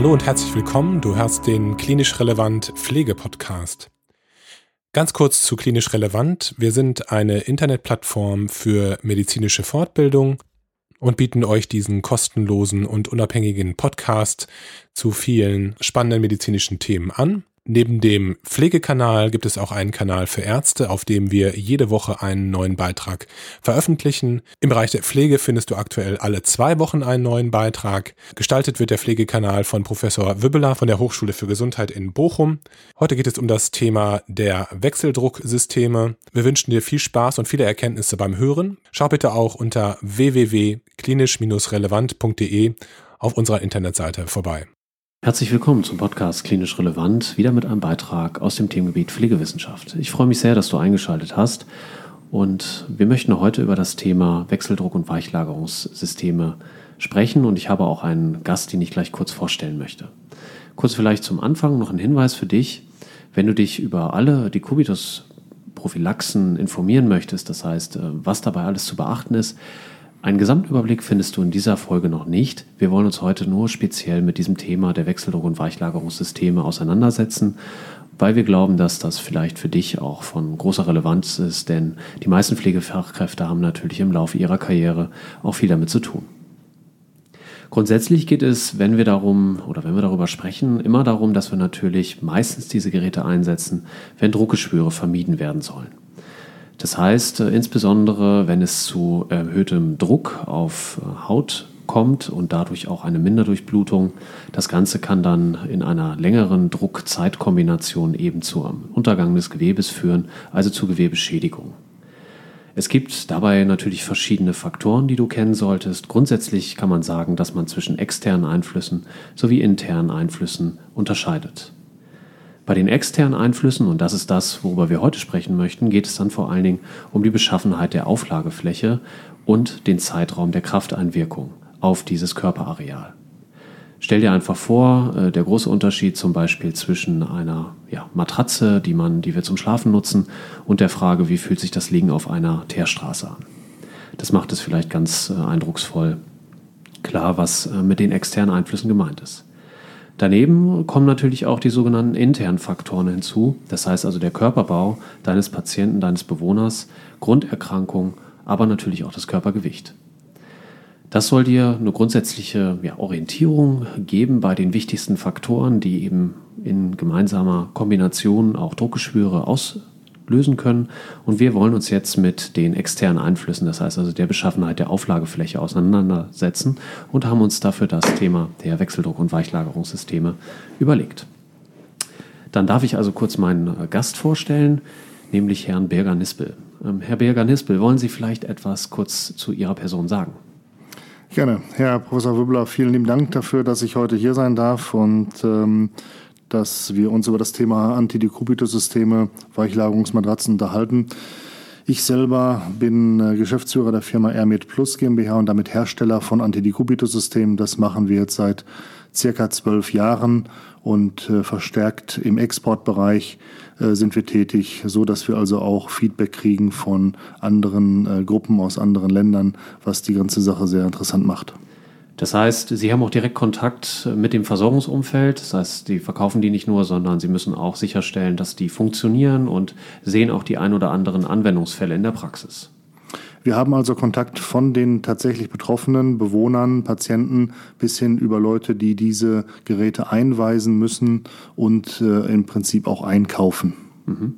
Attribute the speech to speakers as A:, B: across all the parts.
A: Hallo und herzlich willkommen. Du hörst den Klinisch Relevant Pflege-Podcast. Ganz kurz zu Klinisch Relevant. Wir sind eine Internetplattform für medizinische Fortbildung und bieten euch diesen kostenlosen und unabhängigen Podcast zu vielen spannenden medizinischen Themen an. Neben dem Pflegekanal gibt es auch einen Kanal für Ärzte, auf dem wir jede Woche einen neuen Beitrag veröffentlichen. Im Bereich der Pflege findest du aktuell alle zwei Wochen einen neuen Beitrag. Gestaltet wird der Pflegekanal von Professor Wübbeler von der Hochschule für Gesundheit in Bochum. Heute geht es um das Thema der Wechseldrucksysteme. Wir wünschen dir viel Spaß und viele Erkenntnisse beim Hören. Schau bitte auch unter www.klinisch-relevant.de auf unserer Internetseite vorbei.
B: Herzlich willkommen zum Podcast Klinisch Relevant, wieder mit einem Beitrag aus dem Themengebiet Pflegewissenschaft. Ich freue mich sehr, dass du eingeschaltet hast und wir möchten heute über das Thema Wechseldruck- und Weichlagerungssysteme sprechen und ich habe auch einen Gast, den ich gleich kurz vorstellen möchte. Kurz vielleicht zum Anfang noch ein Hinweis für dich, wenn du dich über alle Dekubitus Prophylaxen informieren möchtest, das heißt, äh, was dabei alles zu beachten ist, einen Gesamtüberblick findest du in dieser Folge noch nicht. Wir wollen uns heute nur speziell mit diesem Thema der Wechseldruck- und Weichlagerungssysteme auseinandersetzen, weil wir glauben, dass das vielleicht für dich auch von großer Relevanz ist, denn die meisten Pflegefachkräfte haben natürlich im Laufe ihrer Karriere auch viel damit zu tun. Grundsätzlich geht es, wenn wir darum oder wenn wir darüber sprechen, immer darum, dass wir natürlich meistens diese Geräte einsetzen, wenn Druckgeschwüre vermieden werden sollen. Das heißt, äh, insbesondere wenn es zu erhöhtem Druck auf äh, Haut kommt und dadurch auch eine Minderdurchblutung, das Ganze kann dann in einer längeren Druck-Zeit-Kombination eben zum Untergang des Gewebes führen, also zu Gewebeschädigung. Es gibt dabei natürlich verschiedene Faktoren, die du kennen solltest. Grundsätzlich kann man sagen, dass man zwischen externen Einflüssen sowie internen Einflüssen unterscheidet. Bei den externen Einflüssen, und das ist das, worüber wir heute sprechen möchten, geht es dann vor allen Dingen um die Beschaffenheit der Auflagefläche und den Zeitraum der Krafteinwirkung auf dieses Körperareal. Stell dir einfach vor, äh, der große Unterschied zum Beispiel zwischen einer ja, Matratze, die, man, die wir zum Schlafen nutzen, und der Frage, wie fühlt sich das Liegen auf einer Teerstraße an. Das macht es vielleicht ganz äh, eindrucksvoll klar, was äh, mit den externen Einflüssen gemeint ist. Daneben kommen natürlich auch die sogenannten internen Faktoren hinzu, das heißt also der Körperbau deines Patienten, deines Bewohners, Grunderkrankung, aber natürlich auch das Körpergewicht. Das soll dir eine grundsätzliche ja, Orientierung geben bei den wichtigsten Faktoren, die eben in gemeinsamer Kombination auch Druckgeschwüre aus, lösen können. Und wir wollen uns jetzt mit den externen Einflüssen, das heißt also der Beschaffenheit der Auflagefläche auseinandersetzen und haben uns dafür das Thema der Wechseldruck- und Weichlagerungssysteme überlegt. Dann darf ich also kurz meinen Gast vorstellen, nämlich Herrn Berger-Nispel. Ähm, Herr Berger-Nispel, wollen Sie vielleicht etwas kurz zu Ihrer Person sagen?
C: Gerne. Herr Professor Wübbler, vielen lieben Dank dafür, dass ich heute hier sein darf und ähm, dass wir uns über das Thema Antidekubitus-Systeme, Weichlagerungsmatratzen unterhalten. Ich selber bin äh, Geschäftsführer der Firma Airmed Plus GmbH und damit Hersteller von Antidekubitus-Systemen. Das machen wir jetzt seit circa zwölf Jahren und äh, verstärkt im Exportbereich äh, sind wir tätig, so dass wir also auch Feedback kriegen von anderen Gruppen aus anderen Ländern, was die ganze Sache sehr interessant macht.
B: Das heißt, Sie haben auch direkt Kontakt mit dem Versorgungsumfeld. Das heißt, Sie verkaufen die nicht nur, sondern Sie müssen auch sicherstellen, dass die funktionieren und sehen auch die ein oder anderen Anwendungsfälle in der Praxis.
C: Wir haben also Kontakt von den tatsächlich betroffenen Bewohnern, Patienten bis hin über Leute, die diese Geräte einweisen müssen und äh, im Prinzip auch einkaufen.
B: Mhm.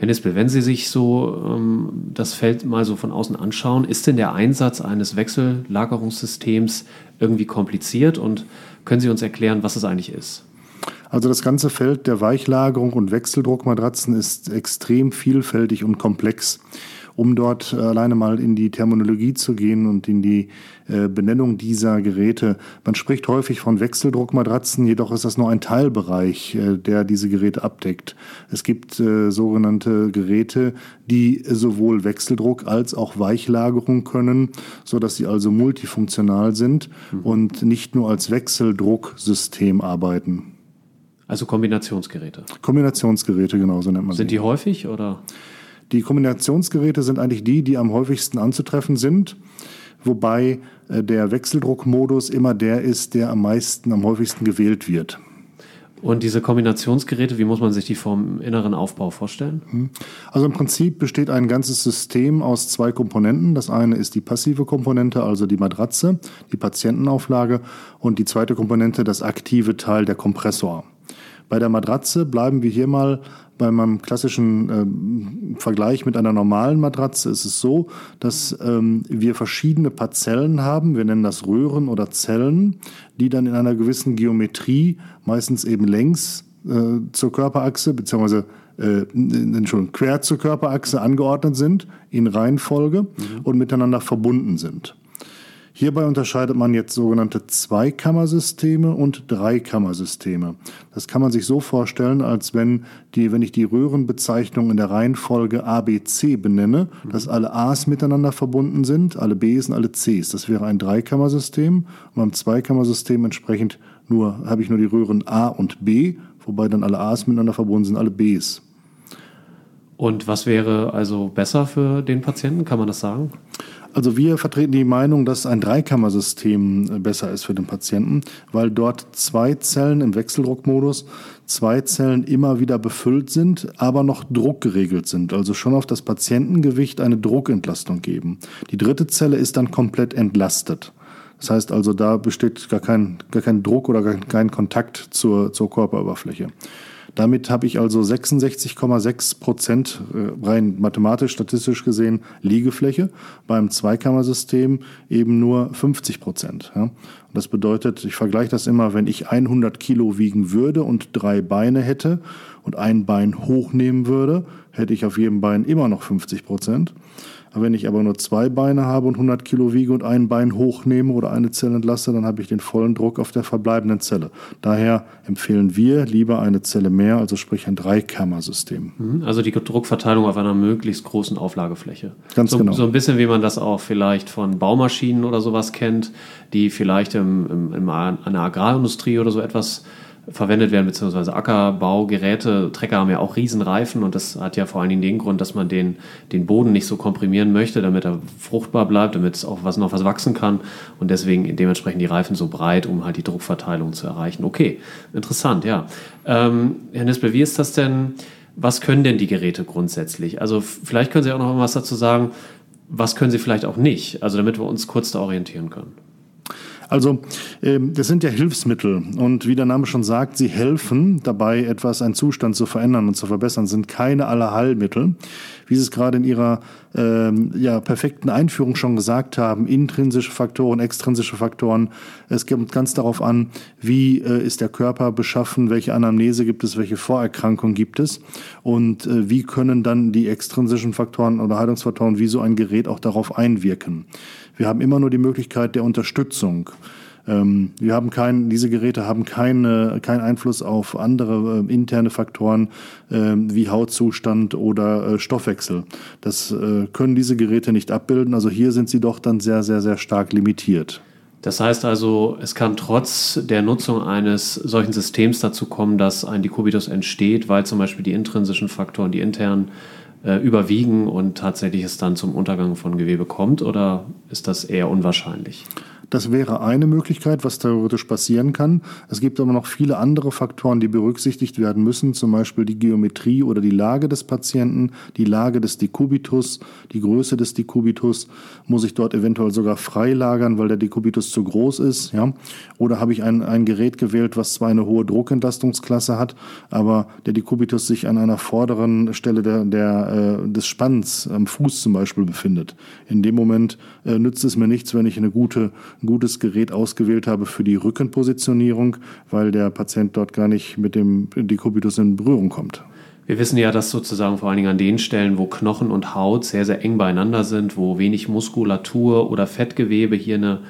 B: Herr Nispel, wenn Sie sich so ähm, das Feld mal so von außen anschauen, ist denn der Einsatz eines Wechsellagerungssystems irgendwie kompliziert und können Sie uns erklären, was es eigentlich ist?
C: Also das ganze Feld der Weichlagerung und Wechseldruckmatratzen ist extrem vielfältig und komplex um dort äh, alleine mal in die Terminologie zu gehen und in die äh, Benennung dieser Geräte. Man spricht häufig von Wechseldruckmatratzen, jedoch ist das nur ein Teilbereich, äh, der diese Geräte abdeckt. Es gibt sogenannte Geräte, die sowohl Wechseldruck als auch Weichlagerung können, so dass sie also multifunktional sind mhm. und nicht nur als Wechseldrucksystem arbeiten.
B: Also Kombinationsgeräte.
C: Kombinationsgeräte, genau, so nennt man
B: Sind die häufig oder?
C: Die Kombinationsgeräte sind eigentlich die, die am häufigsten anzutreffen sind. wobei äh, der Wechseldruckmodus immer der ist, der am meisten, am häufigsten gewählt wird.
B: Und diese Kombinationsgeräte, wie muss man sich die vom inneren Aufbau vorstellen? Hm.
C: Also im Prinzip besteht ein ganzes System aus zwei Komponenten. Das eine ist die passive Komponente, also die Matratze, die Patientenauflage und die zweite Komponente, das aktive Teil, der Kompressor. Bei der Matratze bleiben wir hier mal bei meinem klassischen äh, Vergleich mit einer normalen Matratze ist es so, dass ähm, wir verschiedene Parzellen haben. Wir nennen das Röhren oder Zellen, die dann in einer gewissen Geometrie, meistens eben längs äh, zur Körperachse, beziehungsweise äh, schon quer zur Körperachse angeordnet sind, in Reihenfolge mhm. und miteinander verbunden sind. Hierbei unterscheidet man jetzt sogenannte Zweikammersysteme und Dreikammersysteme. Das kann man sich so vorstellen, als wenn, die, wenn ich die Röhrenbezeichnung in der Reihenfolge ABC benenne, mhm. dass alle A's miteinander verbunden sind, alle B's und alle C's. Das wäre ein Dreikammersystem. Und beim Zweikammersystem entsprechend nur, habe ich nur die Röhren A und B, wobei dann alle A's miteinander verbunden sind, alle B's.
B: Und was wäre also besser für den Patienten? Kann man das sagen?
C: Also wir vertreten die Meinung, dass ein Dreikammersystem äh, besser ist für den Patienten, weil dort zwei Zellen im Wechseldruckmodus, zwei Zellen immer wieder befüllt sind, aber noch druckgeregelt sind, also schon auf das Patientengewicht eine Druckentlastung geben. Die dritte Zelle ist dann komplett entlastet. Das heißt also, da besteht gar kein, gar kein Druck oder gar kein Kontakt zur, zur Körperoberfläche. Damit habe ich also 66,6 Prozent äh, rein mathematisch, statistisch gesehen Liegefläche. Beim Zweikammersystem eben nur 50 Prozent. Das bedeutet, ich vergleiche das immer, wenn ich 100 Kilo wiegen würde und drei Beine hätte und ein Bein hochnehmen würde, hätte ich auf jedem Bein immer noch 50 Prozent. Wenn ich aber nur zwei Beine habe und 100 Kilo wiege und ein Bein hochnehme oder eine Zelle entlasse, dann habe ich den vollen Druck auf der verbleibenden Zelle. Daher empfehlen wir lieber eine Zelle mehr, also sprich ein Dreikammersystem.
B: Mhm. Also die Druckverteilung auf einer möglichst großen Auflagefläche.
C: Ganz
B: so,
C: genau.
B: So ein bisschen wie man das auch vielleicht von Baumaschinen oder sowas kennt, die vielleicht im, im, in einer Agrarindustrie oder so etwas verwendet werden, beziehungsweise Ackerbaugeräte, Trecker haben ja auch Riesenreifen und das hat ja vor allen Dingen den Grund, dass man den, den Boden nicht so komprimieren möchte, damit er fruchtbar bleibt, damit es auch was noch was wachsen kann und deswegen dementsprechend die Reifen so breit, um halt die Druckverteilung zu erreichen. Okay, interessant, ja. Ähm, Herr Nispel, wie ist das denn, was können denn die Geräte grundsätzlich? Also vielleicht können Sie auch noch was dazu sagen, was können sie vielleicht auch nicht, also damit wir uns kurz da orientieren können.
C: Also ähm, das sind ja Hilfsmittel und wie der Name schon sagt, sie helfen dabei, etwas, einen Zustand zu verändern und zu verbessern, sind keine Allerheilmittel. Wie Sie es gerade in Ihrer ähm, ja, perfekten Einführung schon gesagt haben, intrinsische Faktoren, extrinsische Faktoren. Es kommt ganz darauf an, wie äh, ist der Körper beschaffen, welche Anamnese gibt es, welche Vorerkrankung gibt es und äh, wie können dann die extrinsischen Faktoren oder Haltungsfaktoren wie so ein Gerät auch darauf einwirken. Wir haben immer nur die Möglichkeit der Unterstützung. Ähm, wir haben keinen, diese Geräte haben keine, keinen Einfluss auf andere äh, interne Faktoren äh, wie Hautzustand oder äh, Stoffwechsel. Das äh, können diese Geräte nicht abbilden. Also hier sind sie doch dann sehr, sehr, sehr stark limitiert.
B: Das heißt also, es kann trotz der Nutzung eines solchen Systems dazu kommen, dass ein Dekubitus entsteht, weil zum Beispiel die intrinsischen Faktoren, die internen äh, überwiegen und tatsächlich es dann zum Untergang von Gewebe kommt oder ist das eher unwahrscheinlich?
C: Das wäre eine Möglichkeit, was theoretisch passieren kann. Es gibt aber noch viele andere Faktoren, die berücksichtigt werden müssen, zum Beispiel die Geometrie oder die Lage des Patienten, die Lage des Dekubitus, die Größe des Dekubitus. Muss ich dort eventuell sogar freilagern, weil der Dekubitus zu groß ist? Ja? Oder habe ich ein, ein Gerät gewählt, was zwar eine hohe Druckentlastungsklasse hat, aber der Dekubitus sich an einer vorderen Stelle der, der, äh, des Spanns am Fuß zum Beispiel befindet? In dem Moment äh, nützt es mir nichts, wenn ich eine gute ein gutes Gerät ausgewählt habe für die Rückenpositionierung, weil der Patient dort gar nicht mit dem Dekubitus in Berührung kommt.
B: Wir wissen ja, dass sozusagen vor allen Dingen an den Stellen, wo Knochen und Haut sehr, sehr eng beieinander sind, wo wenig Muskulatur oder Fettgewebe hier eine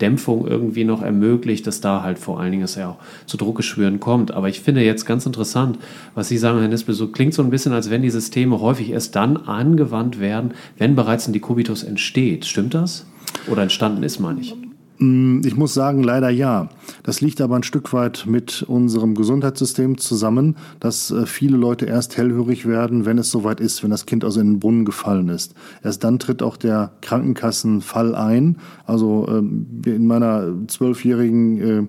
B: Dämpfung irgendwie noch ermöglicht, dass da halt vor allen Dingen es ja auch zu Druckgeschwüren kommt. Aber ich finde jetzt ganz interessant, was Sie sagen, Herr Nispel, so klingt so ein bisschen, als wenn die Systeme häufig erst dann angewandt werden, wenn bereits ein Dekubitus entsteht. Stimmt das? Oder entstanden ist, meine ich.
C: Mm, ich muss sagen, leider ja. Das liegt aber ein Stück weit mit unserem Gesundheitssystem zusammen, dass äh, viele Leute erst hellhörig werden, wenn es soweit ist, wenn das Kind also in den Brunnen gefallen ist. Erst dann tritt auch der Krankenkassenfall ein. Also ähm, in meiner zwölfjährigen äh,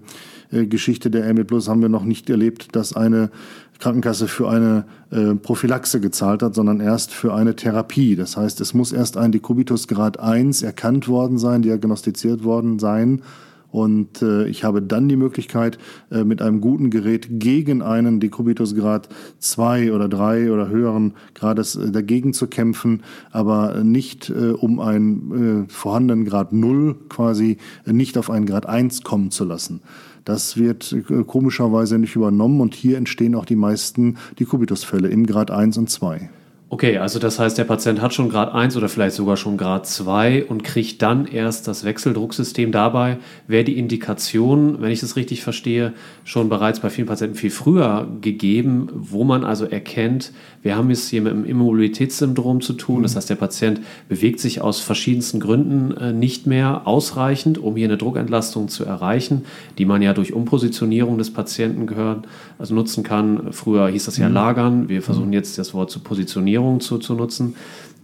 C: äh, Geschichte der ME Plus haben wir noch nicht erlebt, dass eine Krankenkasse für eine äh, Prophylaxe gezahlt hat, sondern erst für eine Therapie. Das heißt, es muss erst ein Dekubitus Grad 1 erkannt worden sein, diagnostiziert worden sein. Und äh, ich habe dann die Möglichkeit, äh, mit einem guten Gerät gegen einen Dekubitus Grad 2 oder 3 oder höheren Grades äh, dagegen zu kämpfen, aber nicht äh, um einen äh, vorhandenen Grad 0 quasi nicht auf einen Grad 1 kommen zu lassen. Das wird äh, komischerweise nicht übernommen und hier entstehen auch die meisten Dekubitusfälle im Grad 1 und 2.
B: Okay, also das heißt, der Patient hat schon Grad 1 oder vielleicht sogar schon Grad 2 und kriegt dann erst das Wechseldrucksystem. Dabei wäre die Indikation, wenn ich das richtig verstehe, schon bereits bei vielen Patienten viel früher gegeben, wo man also erkennt, wir haben es hier mit einem Immobilitätssyndrom zu tun. Das heißt, der Patient bewegt sich aus verschiedensten Gründen äh, nicht mehr ausreichend, um hier eine Druckentlastung zu erreichen, die man ja durch Umpositionierung des Patienten gehören, also nutzen kann. Früher hieß das ja mhm. Lagern. Wir versuchen jetzt das Wort zu positionieren Positionierung zu, zu nutzen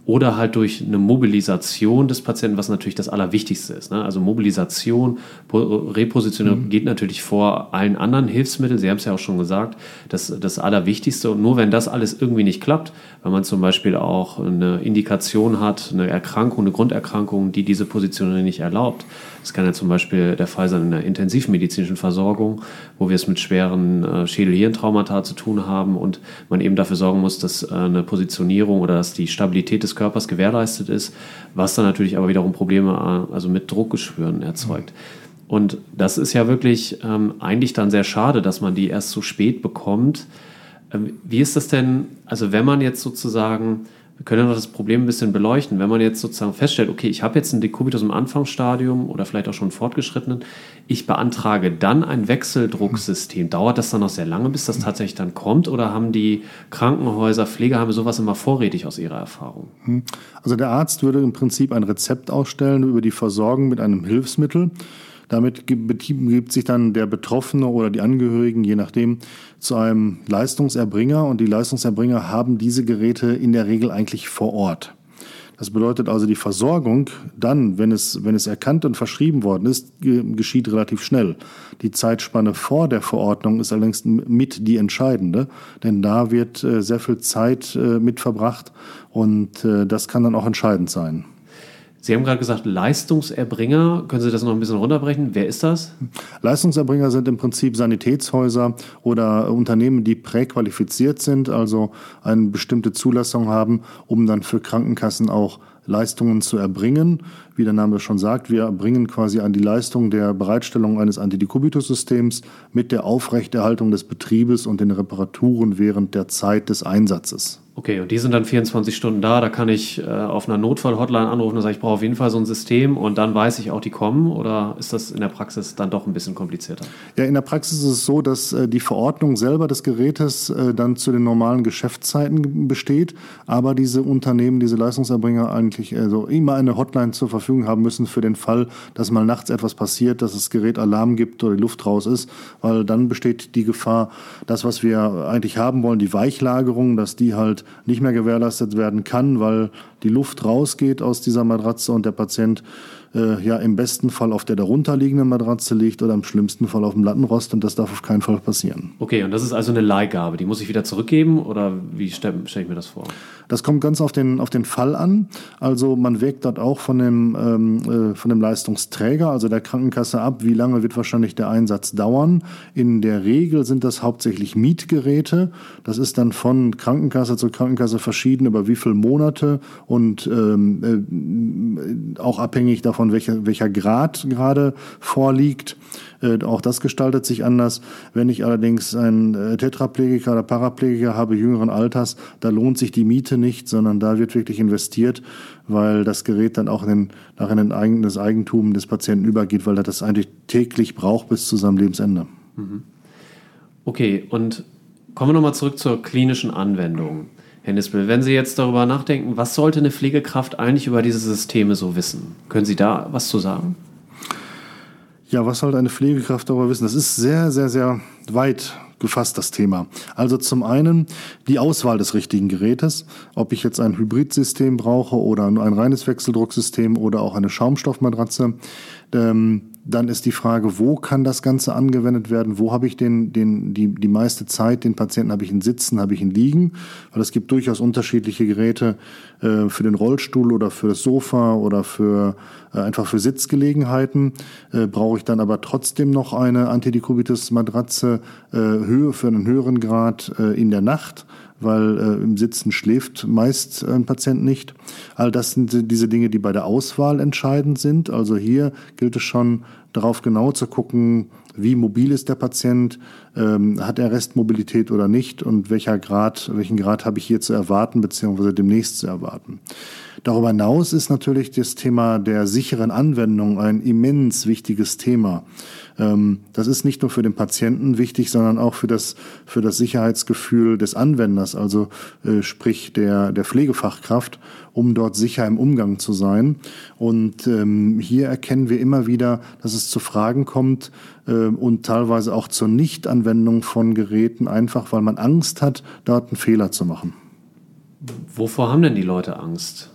B: oder halt durch eine Mobilisation des Patienten, was natürlich das Allerwichtigste ist. Ne? Also Mobilisation, Repositionierung mhm. geht natürlich vor allen anderen Hilfsmitteln. Sie haben es ja auch schon gesagt, das das Allerwichtigste. Und nur wenn das alles irgendwie nicht klappt, wenn man zum Beispiel auch eine Indikation hat, eine Erkrankung, eine Grunderkrankung, die diese Positionierung nicht erlaubt, das kann ja zum Beispiel der Fall sein in der intensivmedizinischen Versorgung, wo wir es mit schweren äh, Schädel-Hirntraumata zu tun haben und man eben dafür sorgen muss, dass äh, eine Positionierung oder dass die Stabilität des Körpers gewährleistet ist, was dann natürlich aber wiederum Probleme äh, also mit Druckgeschwüren erzeugt. Und das ist ja wirklich ähm, eigentlich dann sehr schade, dass man die erst so spät bekommt. Ähm, wie ist das denn, also wenn man jetzt sozusagen wir können ja noch das Problem ein bisschen beleuchten. Wenn man jetzt sozusagen feststellt, okay, ich habe jetzt einen Dekubitus im Anfangsstadium oder vielleicht auch schon fortgeschrittenen, ich beantrage dann ein Wechseldrucksystem. Dauert das dann noch sehr lange, bis das tatsächlich dann kommt? Oder haben die Krankenhäuser, Pflegeheime sowas immer vorrätig aus ihrer Erfahrung? Hm.
C: Also der Arzt würde im Prinzip ein Rezept ausstellen über die Versorgung mit einem Hilfsmittel. Damit gibt sich dann der Betroffene oder die Angehörigen, je nachdem, zu einem Leistungserbringer und die Leistungserbringer haben diese Geräte in der Regel eigentlich vor Ort. Das bedeutet also, die Versorgung dann, wenn es, wenn es erkannt und verschrieben worden ist, geschieht relativ schnell. Die Zeitspanne vor der Verordnung ist allerdings mit die entscheidende, denn da wird äh, sehr viel Zeit äh, mit verbracht und äh, das kann dann auch entscheidend sein.
B: Sie haben gerade gesagt, Leistungserbringer. Können Sie das noch ein bisschen runterbrechen? Wer ist das?
C: Leistungserbringer sind im Prinzip Sanitätshäuser oder Unternehmen, die präqualifiziert sind, also eine bestimmte Zulassung haben, um dann für Krankenkassen auch Leistungen zu erbringen. Wie der Name schon sagt, wir erbringen quasi an die Leistung der Bereitstellung eines Antidekubitus-Systems mit der Aufrechterhaltung des Betriebes und den Reparaturen während der Zeit des Einsatzes.
B: Okay, und die sind dann 24 Stunden da. Da kann ich äh, auf einer Notfall-Hotline anrufen und sagen, ich brauche auf jeden Fall so ein System und dann weiß ich auch, die kommen. Oder ist das in der Praxis dann doch ein bisschen komplizierter?
C: Ja, in der Praxis ist es so, dass äh, die Verordnung selber des Gerätes äh, dann zu den normalen Geschäftszeiten besteht, aber diese Unternehmen, diese Leistungserbringer eigentlich also immer eine Hotline zur Verfügung haben müssen für den Fall, dass mal nachts etwas passiert, dass das Gerät Alarm gibt oder die Luft raus ist, weil dann besteht die Gefahr, das, was wir eigentlich haben wollen, die Weichlagerung, dass die halt nicht mehr gewährleistet werden kann, weil die Luft rausgeht aus dieser Matratze und der Patient äh, ja im besten Fall auf der darunterliegenden Matratze liegt oder im schlimmsten Fall auf dem Lattenrost und das darf auf keinen Fall passieren.
B: Okay, und das ist also eine Leihgabe, die muss ich wieder zurückgeben oder wie stelle stell ich mir das vor?
C: Das kommt ganz auf den, auf den Fall an. Also man wägt dort auch von dem, ähm, äh, von dem Leistungsträger, also der Krankenkasse ab, wie lange wird wahrscheinlich der Einsatz dauern. In der Regel sind das hauptsächlich Mietgeräte. Das ist dann von Krankenkasse zu Krankenkasse verschieden, über wie viele Monate und ähm, äh, auch abhängig davon, welcher, welcher Grad gerade vorliegt. Äh, auch das gestaltet sich anders. Wenn ich allerdings einen äh, Tetraplegiker oder Paraplegiker habe jüngeren Alters, da lohnt sich die Miete nicht, sondern da wird wirklich investiert, weil das Gerät dann auch in nach in das Eigentum des Patienten übergeht, weil er das eigentlich täglich braucht bis zu seinem Lebensende. Mhm.
B: Okay, und kommen wir nochmal zurück zur klinischen Anwendung. Herr Nispel, wenn Sie jetzt darüber nachdenken, was sollte eine Pflegekraft eigentlich über diese Systeme so wissen? Können Sie da was zu sagen?
C: Ja, was sollte eine Pflegekraft darüber wissen? Das ist sehr, sehr, sehr weit gefasst, das Thema. Also zum einen die Auswahl des richtigen Gerätes, ob ich jetzt ein Hybridsystem brauche oder ein reines Wechseldrucksystem oder auch eine Schaumstoffmatratze. Ähm, dann ist die Frage, wo kann das Ganze angewendet werden? Wo habe ich den, den, die, die meiste Zeit? Den Patienten habe ich ihn sitzen, habe ich ihn liegen? Weil es gibt durchaus unterschiedliche Geräte äh, für den Rollstuhl oder für das Sofa oder für äh, einfach für Sitzgelegenheiten. Äh, brauche ich dann aber trotzdem noch eine Antidekubitus-Matratze äh, Höhe für einen höheren Grad äh, in der Nacht? Weil äh, im Sitzen schläft meist ein Patient nicht. All das sind diese Dinge, die bei der Auswahl entscheidend sind. Also hier gilt es schon darauf genau zu gucken, wie mobil ist der Patient, ähm, hat er Restmobilität oder nicht und welcher Grad, welchen Grad habe ich hier zu erwarten beziehungsweise demnächst zu erwarten. Darüber hinaus ist natürlich das Thema der sicheren Anwendung ein immens wichtiges Thema. Ähm, das ist nicht nur für den Patienten wichtig, sondern auch für das, für das Sicherheitsgefühl des Anwenders, also äh, sprich der, der Pflegefachkraft, um dort sicher im Umgang zu sein. Und ähm, hier erkennen wir immer wieder, dass es zu Fragen kommt äh, und teilweise auch zur Nichtanwendung von Geräten, einfach weil man Angst hat, dort einen Fehler zu machen.
B: Wovor haben denn die Leute Angst?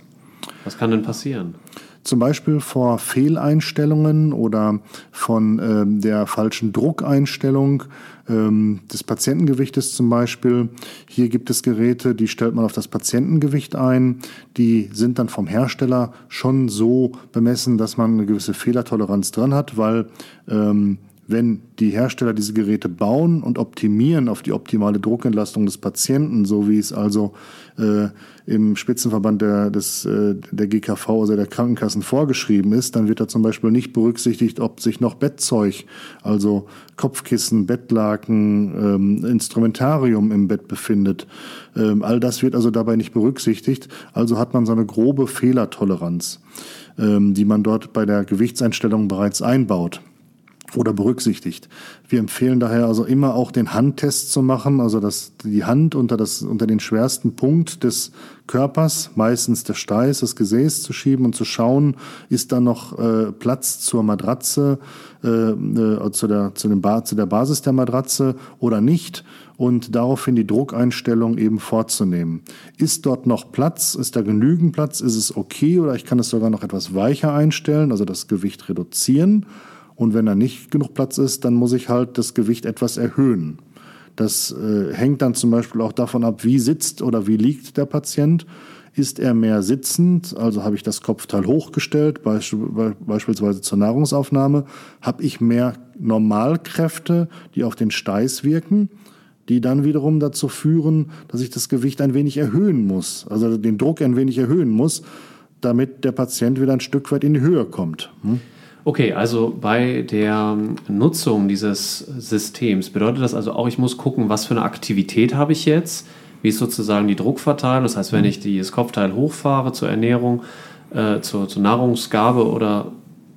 B: Was kann denn passieren?
C: zum Beispiel vor Fehleinstellungen oder von ähm, der falschen Druckeinstellung ähm, des Patientengewichtes zum Beispiel. Hier gibt es Geräte, die stellt man auf das Patientengewicht ein. Die sind dann vom Hersteller schon so bemessen, dass man eine gewisse Fehlertoleranz dran hat, weil ähm, wenn die Hersteller diese Geräte bauen und optimieren auf die optimale Druckentlastung des Patienten, so wie es also äh, im Spitzenverband der, des, äh, der GKV, also der Krankenkassen vorgeschrieben ist, dann wird da zum Beispiel nicht berücksichtigt, ob sich noch Bettzeug, also Kopfkissen, Bettlaken, ähm, Instrumentarium im Bett befindet. Ähm, all das wird also dabei nicht berücksichtigt. Also hat man so eine grobe Fehlertoleranz, ähm, die man dort bei der Gewichtseinstellung bereits einbaut oder berücksichtigt. Wir empfehlen daher also immer auch den Handtest zu machen, also dass die Hand unter, das, unter den schwersten Punkt des Körpers, meistens der Steiß, das Gesäß zu schieben und zu schauen, ist da noch äh, Platz zur Matratze, äh, äh, zu, der, zu, dem ba zu der Basis der Matratze oder nicht und daraufhin die Druckeinstellung eben vorzunehmen. Ist dort noch Platz? Ist da genügend Platz? Ist es okay oder ich kann es sogar noch etwas weicher einstellen, also das Gewicht reduzieren? Und wenn da nicht genug Platz ist, dann muss ich halt das Gewicht etwas erhöhen. Das äh, hängt dann zum Beispiel auch davon ab, wie sitzt oder wie liegt der Patient. Ist er mehr sitzend, also habe ich das Kopfteil hochgestellt, beispielsweise zur Nahrungsaufnahme, habe ich mehr Normalkräfte, die auf den Steiß wirken, die dann wiederum dazu führen, dass ich das Gewicht ein wenig erhöhen muss, also den Druck ein wenig erhöhen muss, damit der Patient wieder ein Stück weit in die Höhe kommt. Hm?
B: Okay, also bei der Nutzung dieses Systems bedeutet das also auch, ich muss gucken, was für eine Aktivität habe ich jetzt, wie ist sozusagen die Druckverteilung. Das heißt, wenn ich das Kopfteil hochfahre zur Ernährung, äh, zur, zur Nahrungsgabe oder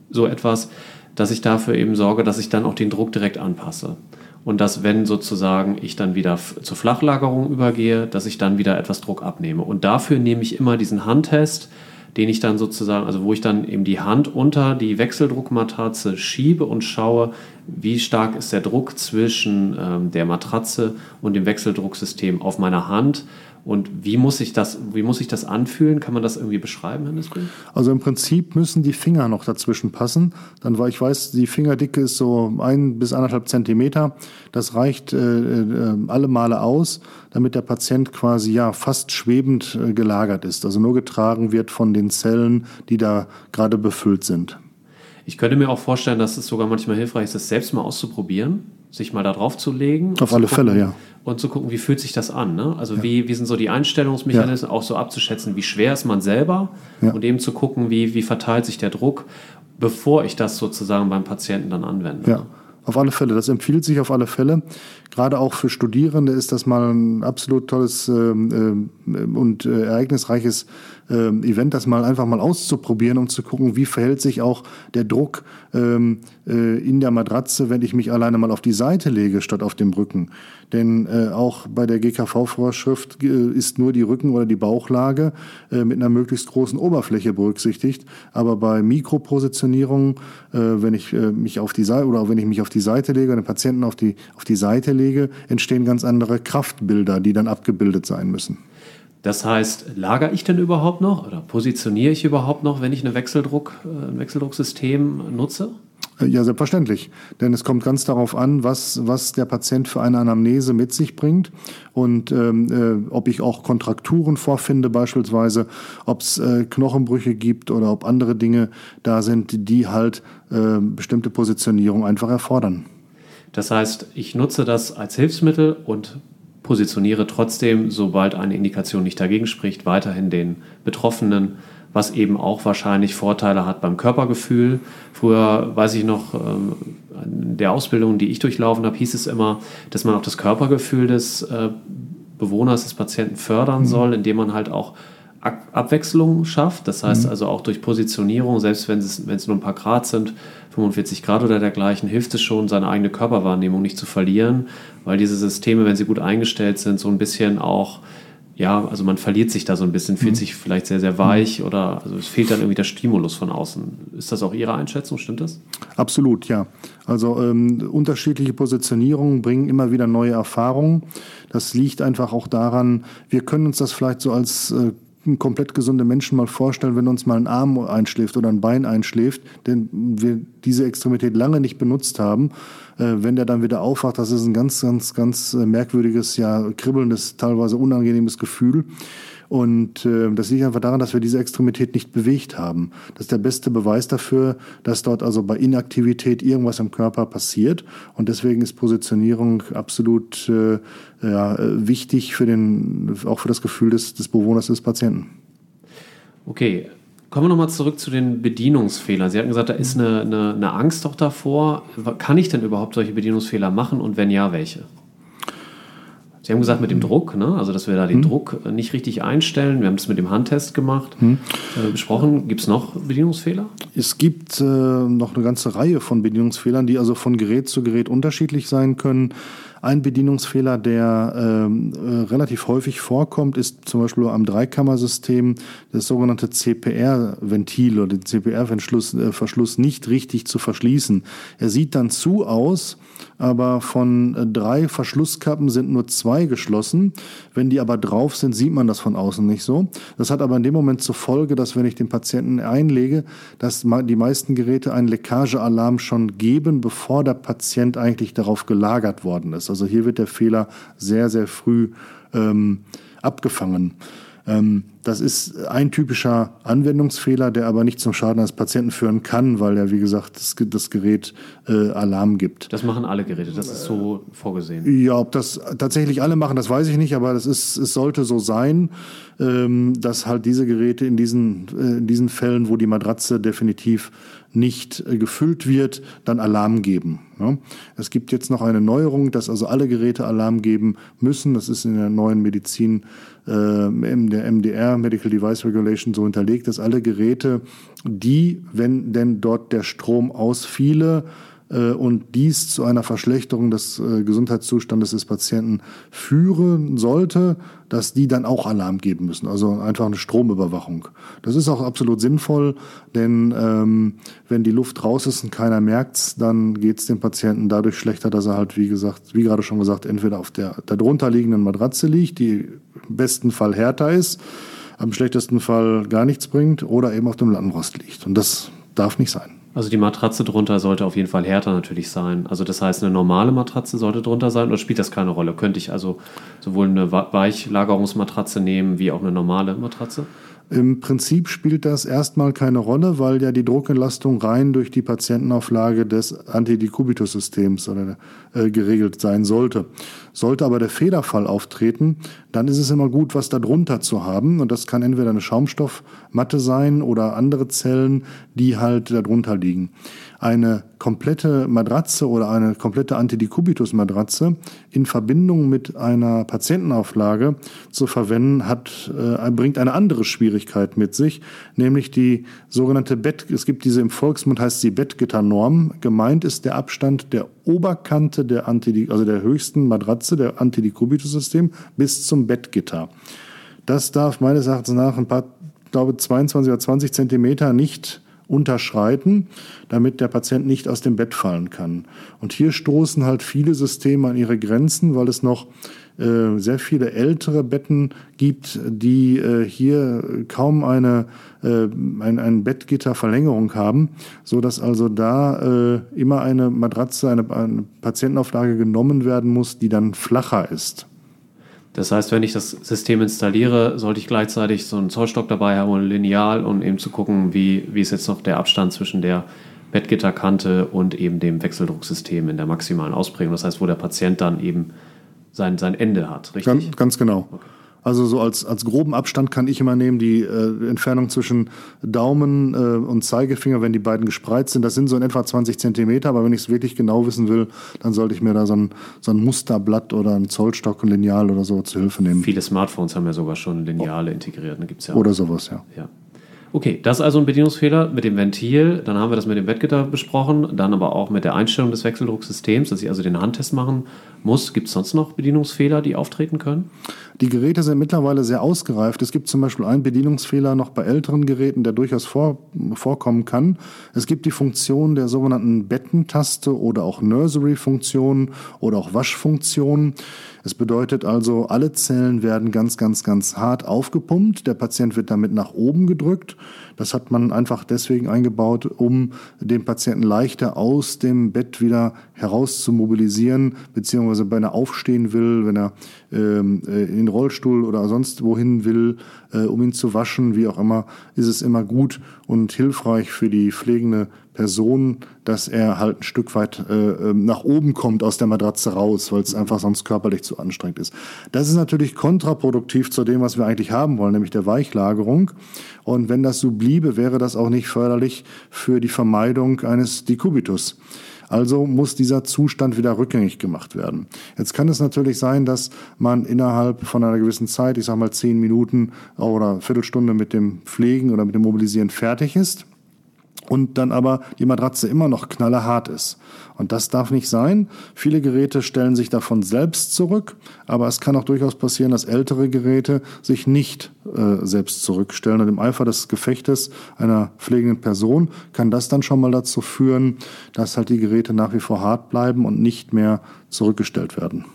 B: so etwas, dass ich dafür eben sorge, dass ich dann auch den Druck direkt anpasse. Und dass, wenn sozusagen ich dann wieder zur Flachlagerung übergehe, dass ich dann wieder etwas Druck abnehme. Und dafür nehme ich immer diesen Handtest, den ich dann sozusagen, also wo ich dann eben die Hand unter die Wechseldruckmatratze schiebe und schaue, wie stark ist der Druck zwischen ähm, der Matratze und dem Wechseldrucksystem auf meiner Hand und wie muss ich das, wie muss ich das anfühlen? Kann man das irgendwie beschreiben, Herr Nispel?
C: Also im Prinzip müssen die Finger noch dazwischen passen. Dann war ich weiß, die Fingerdicke ist so ein bis anderthalb Zentimeter. Das reicht äh, äh, alle Male aus, damit der Patient quasi ja fast schwebend äh, gelagert ist. Also nur getragen wird von den Zellen, die da gerade befüllt sind.
B: Ich könnte mir auch vorstellen, dass es sogar manchmal hilfreich ist, das selbst mal auszuprobieren, sich mal da drauf zu legen.
C: Auf alle
B: gucken,
C: Fälle, ja.
B: Und zu gucken, wie fühlt sich das an. Ne? Also ja. wie, wie sind so die Einstellungsmechanismen, ja. auch so abzuschätzen, wie schwer ist man selber ja. und eben zu gucken, wie, wie verteilt sich der Druck, bevor ich das sozusagen beim Patienten dann anwende.
C: Ja. Auf alle Fälle, das empfiehlt sich auf alle Fälle. Gerade auch für Studierende ist das mal ein absolut tolles äh, und äh, ereignisreiches ähm, Event, das mal einfach mal auszuprobieren, um zu gucken, wie verhält sich auch der Druck ähm, äh, in der Matratze, wenn ich mich alleine mal auf die Seite lege statt auf dem Rücken. Denn äh, auch bei der GKV-Vorschrift äh, ist nur die Rücken- oder die Bauchlage äh, mit einer möglichst großen Oberfläche berücksichtigt. Aber bei Mikropositionierung, äh, wenn ich äh, mich auf die Seite oder auch wenn ich mich auf die Seite lege, den Patienten auf die, auf die Seite lege, entstehen ganz andere Kraftbilder, die dann abgebildet sein müssen.
B: Das heißt, lagere ich denn überhaupt noch oder positioniere ich überhaupt noch, wenn ich eine Wechseldruck, ein Wechseldrucksystem nutze?
C: Ja, selbstverständlich. Denn es kommt ganz darauf an, was, was der Patient für eine Anamnese mit sich bringt und ähm, äh, ob ich auch Kontrakturen vorfinde beispielsweise, ob es äh, Knochenbrüche gibt oder ob andere Dinge da sind, die halt äh, bestimmte Positionierung einfach erfordern.
B: Das heißt, ich nutze das als Hilfsmittel und positioniere trotzdem, sobald eine Indikation nicht dagegen spricht, weiterhin den Betroffenen was eben auch wahrscheinlich Vorteile hat beim Körpergefühl. Früher weiß ich noch, ähm, in der Ausbildung, die ich durchlaufen habe, hieß es immer, dass man auch das Körpergefühl des äh, Bewohners, des Patienten fördern mhm. soll, indem man halt auch Abwechslung schafft. Das heißt mhm. also auch durch Positionierung, selbst wenn es, wenn es nur ein paar Grad sind, 45 Grad oder dergleichen, hilft es schon, seine eigene Körperwahrnehmung nicht zu verlieren, weil diese Systeme, wenn sie gut eingestellt sind, so ein bisschen auch ja, also man verliert sich da so ein bisschen, fühlt mhm. sich vielleicht sehr, sehr weich mhm. oder also es fehlt dann irgendwie der Stimulus von außen. Ist das auch Ihre Einschätzung? Stimmt das?
C: Absolut, ja. Also ähm, unterschiedliche Positionierungen bringen immer wieder neue Erfahrungen. Das liegt einfach auch daran, wir können uns das vielleicht so als äh, komplett gesunde Menschen mal vorstellen, wenn uns mal ein Arm einschläft oder ein Bein einschläft, denn wir diese Extremität lange nicht benutzt haben, äh, wenn der dann wieder aufwacht, das ist ein ganz, ganz, ganz äh, merkwürdiges, ja, kribbelndes, teilweise unangenehmes Gefühl. Und äh, das liegt einfach daran, dass wir diese Extremität nicht bewegt haben. Das ist der beste Beweis dafür, dass dort also bei Inaktivität irgendwas im Körper passiert. Und deswegen ist Positionierung absolut äh, ja, wichtig für den, auch für das Gefühl des, des Bewohners des Patienten.
B: Okay, Kommen wir nochmal zurück zu den Bedienungsfehlern. Sie hatten gesagt, da ist eine, eine, eine Angst doch davor. Kann ich denn überhaupt solche Bedienungsfehler machen und wenn ja, welche? Sie haben gesagt mit dem Druck, ne? also dass wir da den hm. Druck nicht richtig einstellen. Wir haben es mit dem Handtest gemacht, hm. äh, besprochen. Gibt es noch Bedienungsfehler?
C: Es gibt äh, noch eine ganze Reihe von Bedienungsfehlern, die also von Gerät zu Gerät unterschiedlich sein können. Ein Bedienungsfehler, der ähm, äh, relativ häufig vorkommt, ist zum Beispiel am Dreikammersystem das sogenannte CPR-Ventil oder den CPR-Verschluss äh, nicht richtig zu verschließen. Er sieht dann zu aus, aber von äh, drei Verschlusskappen sind nur zwei geschlossen. Wenn die aber drauf sind, sieht man das von außen nicht so. Das hat aber in dem Moment zur Folge, dass wenn ich den Patienten einlege, dass die meisten Geräte einen Leckagealarm schon geben, bevor der Patient eigentlich darauf gelagert worden ist. Also hier wird der Fehler sehr, sehr früh ähm, abgefangen. Ähm, das ist ein typischer Anwendungsfehler, der aber nicht zum Schaden eines Patienten führen kann, weil er, wie gesagt, das, das Gerät äh, Alarm gibt.
B: Das machen alle Geräte, das ist so vorgesehen.
C: Ja, ob das tatsächlich alle machen, das weiß ich nicht, aber das ist, es sollte so sein, ähm, dass halt diese Geräte in diesen, äh, in diesen Fällen, wo die Matratze definitiv nicht äh, gefüllt wird, dann Alarm geben. Ja. Es gibt jetzt noch eine Neuerung, dass also alle Geräte Alarm geben müssen. Das ist in der neuen Medizin, äh, in der MDR, Medical Device Regulation, so hinterlegt, dass alle Geräte, die, wenn denn dort der Strom ausfiele, äh, und dies zu einer Verschlechterung des äh, Gesundheitszustandes des Patienten führen sollte, dass die dann auch Alarm geben müssen. Also einfach eine Stromüberwachung. Das ist auch absolut sinnvoll, denn ähm, wenn die Luft raus ist und keiner merkt's, dann geht's dem Patienten dadurch schlechter, dass er halt, wie gesagt, wie gerade schon gesagt, entweder auf der darunter liegenden Matratze liegt, die im besten Fall härter ist, am schlechtesten Fall gar nichts bringt, oder eben auf dem Lattenrost liegt. Und das darf nicht sein.
B: Also die Matratze drunter sollte auf jeden Fall härter natürlich sein. Also das heißt, eine normale Matratze sollte drunter sein oder spielt das keine Rolle? Könnte ich also sowohl eine Weichlagerungsmatratze nehmen wie auch eine normale Matratze?
C: Im Prinzip spielt das erstmal keine Rolle, weil ja die Druckentlastung rein durch die Patientenauflage des Antidekubitus-Systems äh, geregelt sein sollte. Sollte aber der Federfall auftreten, dann ist es immer gut, was da drunter zu haben. Und das kann entweder eine Schaumstoffmatte sein oder andere Zellen, die halt darunter liegen. Eine komplette Matratze oder eine komplette Antidekubitus-Matratze in Verbindung mit einer Patientenauflage zu verwenden, hat, äh, bringt eine andere Schwierigkeit mit sich, nämlich die sogenannte Bett, es gibt diese im Volksmund heißt sie Bettgitternorm. Gemeint ist der Abstand der Oberkante der Anti, also der höchsten Matratze der Antidekubitus-System bis zum Bettgitter. Das darf meines Erachtens nach ein paar, glaube 22 oder 20 Zentimeter nicht unterschreiten, damit der Patient nicht aus dem Bett fallen kann. Und hier stoßen halt viele Systeme an ihre Grenzen, weil es noch äh, sehr viele ältere Betten gibt, die äh, hier kaum eine äh, ein, ein Bettgitterverlängerung haben, so dass also da äh, immer eine Matratze, eine, eine Patientenauflage genommen werden muss, die dann flacher ist.
B: Das heißt, wenn ich das System installiere, sollte ich gleichzeitig so einen Zollstock dabei haben und ein Lineal, um eben zu gucken, wie, wie ist jetzt noch der Abstand zwischen der Bettgitterkante und eben dem Wechseldrucksystem in der maximalen Ausprägung. Das heißt, wo der Patient dann eben sein, sein Ende hat, richtig?
C: Ganz, ganz genau. Okay. Also so als, als groben Abstand kann ich immer nehmen die äh, Entfernung zwischen Daumen äh, und Zeigefinger, wenn die beiden gespreizt sind. Das sind so in etwa 20 Zentimeter, aber wenn ich es wirklich genau wissen will, dann sollte ich mir da so ein, so ein Musterblatt oder ein Zollstock, ein Lineal oder so zu Hilfe nehmen.
B: Viele Smartphones haben ja sogar schon Lineale integriert. Da gibt's ja
C: oder sowas, ja.
B: ja. Okay, das ist also ein Bedienungsfehler mit dem Ventil. Dann haben wir das mit dem Bettgitter besprochen. Dann aber auch mit der Einstellung des Wechseldrucksystems, dass ich also den Handtest machen muss. Gibt es sonst noch Bedienungsfehler, die auftreten können?
C: Die Geräte sind mittlerweile sehr ausgereift. Es gibt zum Beispiel einen Bedienungsfehler noch bei älteren Geräten, der durchaus vor, vorkommen kann. Es gibt die Funktion der sogenannten Bettentaste oder auch Nursery-Funktion oder auch Waschfunktion. Es bedeutet also, alle Zellen werden ganz, ganz, ganz hart aufgepumpt. Der Patient wird damit nach oben gedrückt. Das hat man einfach deswegen eingebaut, um den Patienten leichter aus dem Bett wieder heraus zu mobilisieren, beziehungsweise wenn er aufstehen will, wenn er ähm, äh, in den Rollstuhl oder sonst wohin will, äh, um ihn zu waschen, wie auch immer, ist es immer gut und hilfreich für die pflegende Person, dass er halt ein Stück weit äh, ähm, nach oben kommt aus der Matratze raus, weil es einfach sonst körperlich zu anstrengend ist. Das ist natürlich kontraproduktiv zu dem, was wir eigentlich haben wollen, nämlich der Weichlagerung. Und wenn das so bliebe, wäre das auch nicht förderlich für die Vermeidung eines Dekubitus. Also muss dieser Zustand wieder rückgängig gemacht werden. Jetzt kann es natürlich sein, dass man innerhalb von einer gewissen Zeit, ich sage mal zehn Minuten oder Viertelstunde mit dem Pflegen oder mit dem Mobilisieren fertig ist und dann aber die Matratze immer noch knallerhart ist. Und das darf nicht sein. Viele Geräte stellen sich davon selbst zurück, aber es kann auch durchaus passieren, dass ältere Geräte sich nicht äh, selbst zurückstellen. Und im Eifer des Gefechtes einer pflegenden Person kann das dann schon mal dazu führen, dass halt die Geräte nach wie vor hart bleiben und nicht mehr zurückgestellt werden.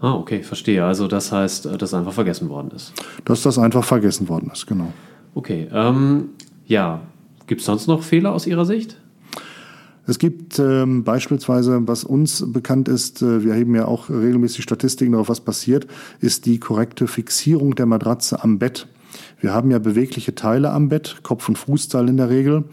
B: Ah, okay, verstehe. Also das heißt, äh, dass einfach vergessen worden ist.
C: Dass das einfach vergessen worden ist, genau.
B: Okay, ähm, ja, Gibt es sonst noch Fehler aus Ihrer Sicht?
C: Es gibt ähm, beispielsweise, was uns bekannt ist, äh, wir erheben ja auch regelmäßig Statistiken darauf, was passiert, ist die korrekte Fixierung der Matratze am Bett. Wir haben ja bewegliche Teile am Bett, Kopf- und Fußteil in der Regel